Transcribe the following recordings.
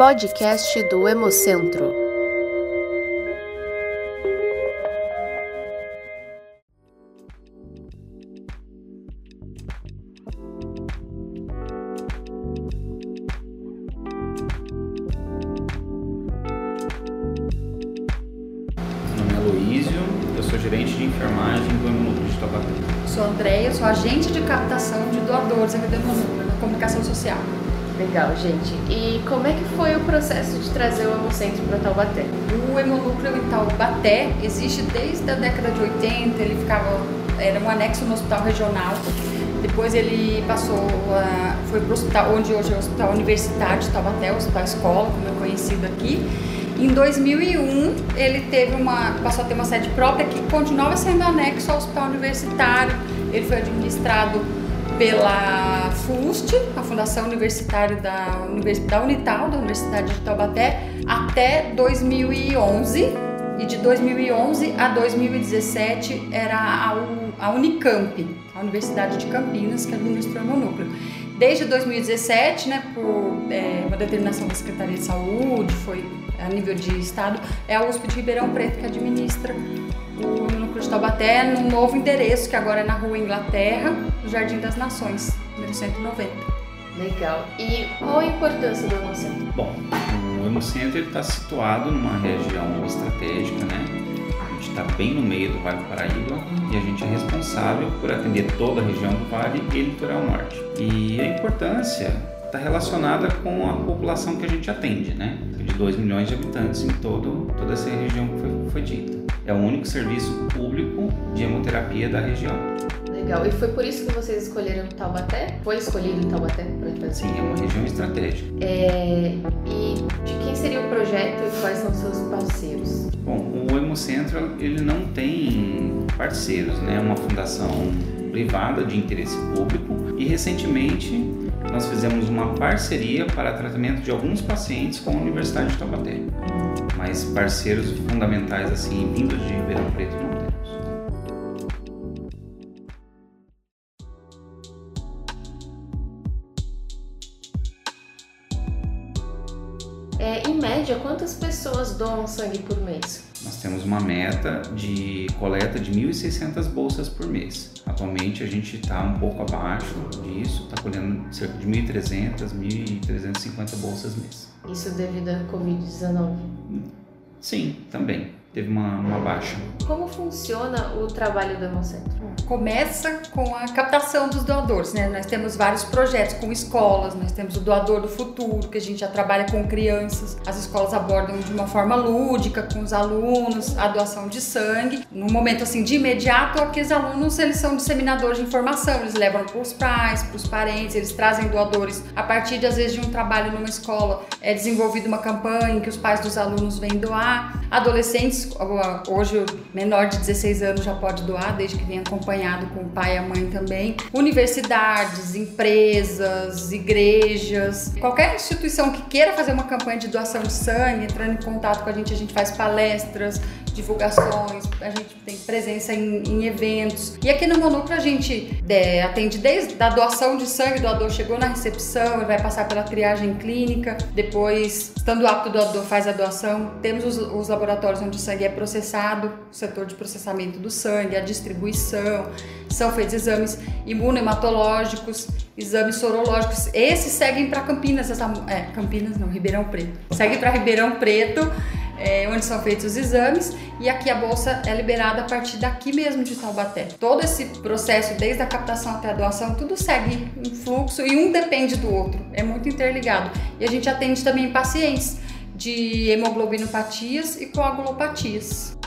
Podcast do Hemocentro. Meu nome é Aloísio, eu sou gerente de enfermagem do Hemonúcleo de Taubaté. Sou Andréia, sou agente de captação de doadores aqui do Hemonúcleo, na comunicação social. Legal, gente. E como é que foi o processo de trazer o Hemocentro para Taubaté? O Hemonúcleo em Taubaté existe desde a década de 80, ele ficava, era um anexo no hospital regional. Depois ele passou, foi para o hospital, onde hoje é o Hospital Universitário de Taubaté, o Hospital Escola, como é conhecido aqui. Em 2001, ele teve uma, passou a ter uma sede própria que continuava sendo anexo ao Hospital Universitário. Ele foi administrado pela FUST, a Fundação Universitária da, da Unital, da Universidade de Taubaté, até 2011. E de 2011 a 2017 era a, a Unicamp, a Universidade de Campinas, que administrou o meu núcleo. Desde 2017, né, por é, uma determinação da Secretaria de Saúde, foi a nível de estado, é a USP de Ribeirão Preto que administra o de Taubaté no novo endereço, que agora é na Rua Inglaterra, no Jardim das Nações, número 190. Legal. E qual a importância do Hemocentro? Bom, o Hemocentro está situado numa região estratégica, né? A gente está bem no meio do Vale do Paraíba e a gente é responsável por atender toda a região do Vale e Litoral Norte. E a importância está relacionada com a população que a gente atende, né? De 2 milhões de habitantes em todo, toda essa região que foi, foi dita. É o único serviço público de hemoterapia da região. Legal. E foi por isso que vocês escolheram Taubaté? Foi escolhido Taubaté para fazer? Sim, é uma região estratégica. É... E de quem seria o projeto e quais são os seus parceiros? Bom, o Hemocentro ele não tem parceiros, né? É uma fundação privada de interesse público e recentemente nós fizemos uma parceria para tratamento de alguns pacientes com a Universidade de Taubaté. Mas parceiros fundamentais assim vindos de Ribeirão Preto não temos. É, em média, quantas pessoas doam sangue por mês? Nós temos uma meta de coleta de 1.600 bolsas por mês. Atualmente a gente está um pouco abaixo disso, está colhendo cerca de 1.300, 1.350 bolsas mês. Isso devido à Covid-19? Sim, também. Teve uma, uma baixa. Como funciona o trabalho do Hemocentro? Começa com a captação dos doadores, né? Nós temos vários projetos com escolas, nós temos o Doador do Futuro, que a gente já trabalha com crianças. As escolas abordam de uma forma lúdica com os alunos a doação de sangue. No momento assim de imediato, aqueles alunos eles são disseminadores de informação, eles levam para os pais, para os parentes, eles trazem doadores a partir de às vezes de um trabalho numa escola. É desenvolvida uma campanha em que os pais dos alunos vêm doar. Adolescentes, hoje menor de 16 anos já pode doar, desde que venha acompanhado com o pai e a mãe também. Universidades, empresas, igrejas, qualquer instituição que queira fazer uma campanha de doação de sangue, entrando em contato com a gente, a gente faz palestras, divulgações, a gente tem presença em, em eventos. E aqui no Monúcleo a gente é, atende desde a doação de sangue, o doador chegou na recepção, ele vai passar pela triagem clínica, depois, estando apto, o doador faz a doação. Temos os, os laboratórios onde o sangue é processado, o setor de processamento do sangue, a distribuição, são feitos exames imunohematológicos, exames sorológicos. Esses seguem para Campinas, essa, é, Campinas não, Ribeirão Preto. Segue para Ribeirão Preto é, onde são feitos os exames, e aqui a bolsa é liberada a partir daqui mesmo de Taubaté. Todo esse processo, desde a captação até a doação, tudo segue um fluxo e um depende do outro, é muito interligado. E a gente atende também pacientes de hemoglobinopatias e coagulopatias.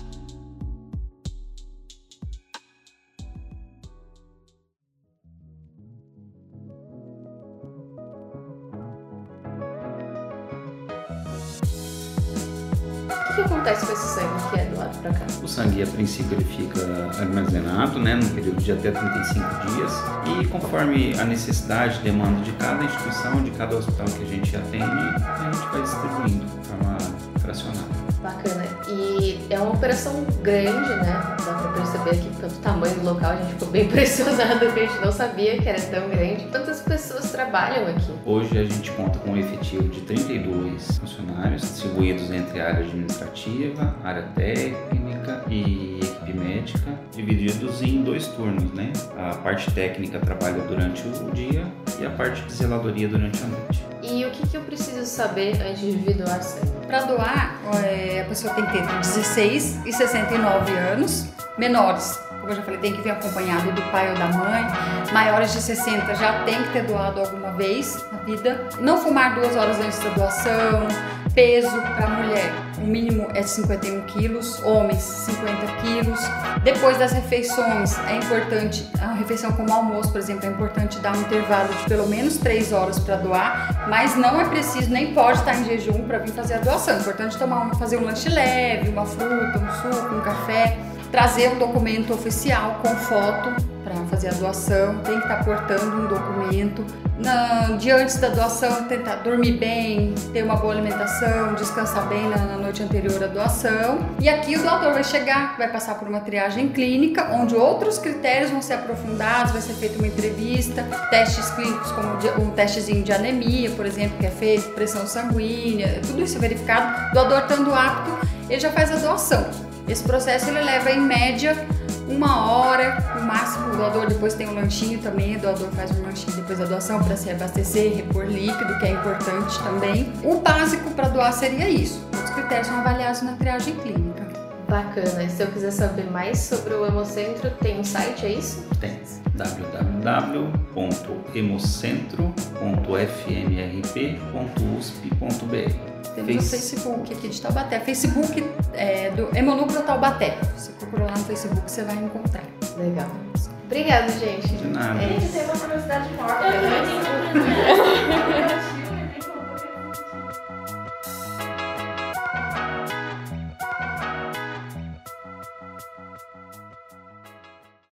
O que acontece com esse sangue que é doado para cá? O sangue, a princípio, ele fica armazenado, né, num período de até 35 dias e conforme a necessidade, demanda de cada instituição, de cada hospital que a gente atende, a gente vai distribuindo de forma fracionada. Bacana. E é uma operação grande, né? Dá pra perceber aqui pelo tamanho do local, a gente ficou bem impressionado a gente não sabia que era tão grande. Quantas pessoas trabalham aqui? Hoje a gente conta com um efetivo de 32 funcionários, distribuídos entre a área administrativa, área técnica e equipe médica, divididos em dois turnos, né? A parte técnica trabalha durante o dia e a parte de zeladoria durante a noite. E o que, que eu preciso saber antes de vir doar sangue? Para doar, é, a pessoa tem que ter entre 16 e 69 anos. Menores, como eu já falei, tem que vir acompanhado do pai ou da mãe. Maiores de 60 já tem que ter doado alguma vez na vida. Não fumar duas horas antes da doação. Peso para mulher, o mínimo é 51 quilos, homens 50 quilos. Depois das refeições, é importante, a refeição como almoço, por exemplo, é importante dar um intervalo de pelo menos 3 horas para doar, mas não é preciso, nem pode estar em jejum para vir fazer a doação. É importante tomar, fazer um lanche leve, uma fruta, um suco, um café trazer um documento oficial com foto para fazer a doação, tem que estar tá portando um documento. Na, dia antes da doação, tentar dormir bem, ter uma boa alimentação, descansar bem na, na, noite anterior à doação. E aqui o doador vai chegar, vai passar por uma triagem clínica, onde outros critérios vão ser aprofundados, vai ser feita uma entrevista, testes clínicos como um testezinho de anemia, por exemplo, que é feito, pressão sanguínea, tudo isso é verificado. O doador estando apto, ele já faz a doação. Esse processo ele leva em média uma hora, no máximo o doador depois tem um lanchinho também, o doador faz um lanchinho depois da doação para se abastecer, repor líquido, que é importante também. O básico para doar seria isso. Os critérios são avaliados na triagem clínica. Bacana. E se eu quiser saber mais sobre o Hemocentro, tem um site, é isso? Tem. www.hemocentro.fmrp.usp.br temos Face... o Facebook aqui de Taubaté. Facebook é, do Hemonúcleo Taubaté. Você procura lá no Facebook, você vai encontrar. Legal. Obrigada, gente. De nada. É, tem uma curiosidade né?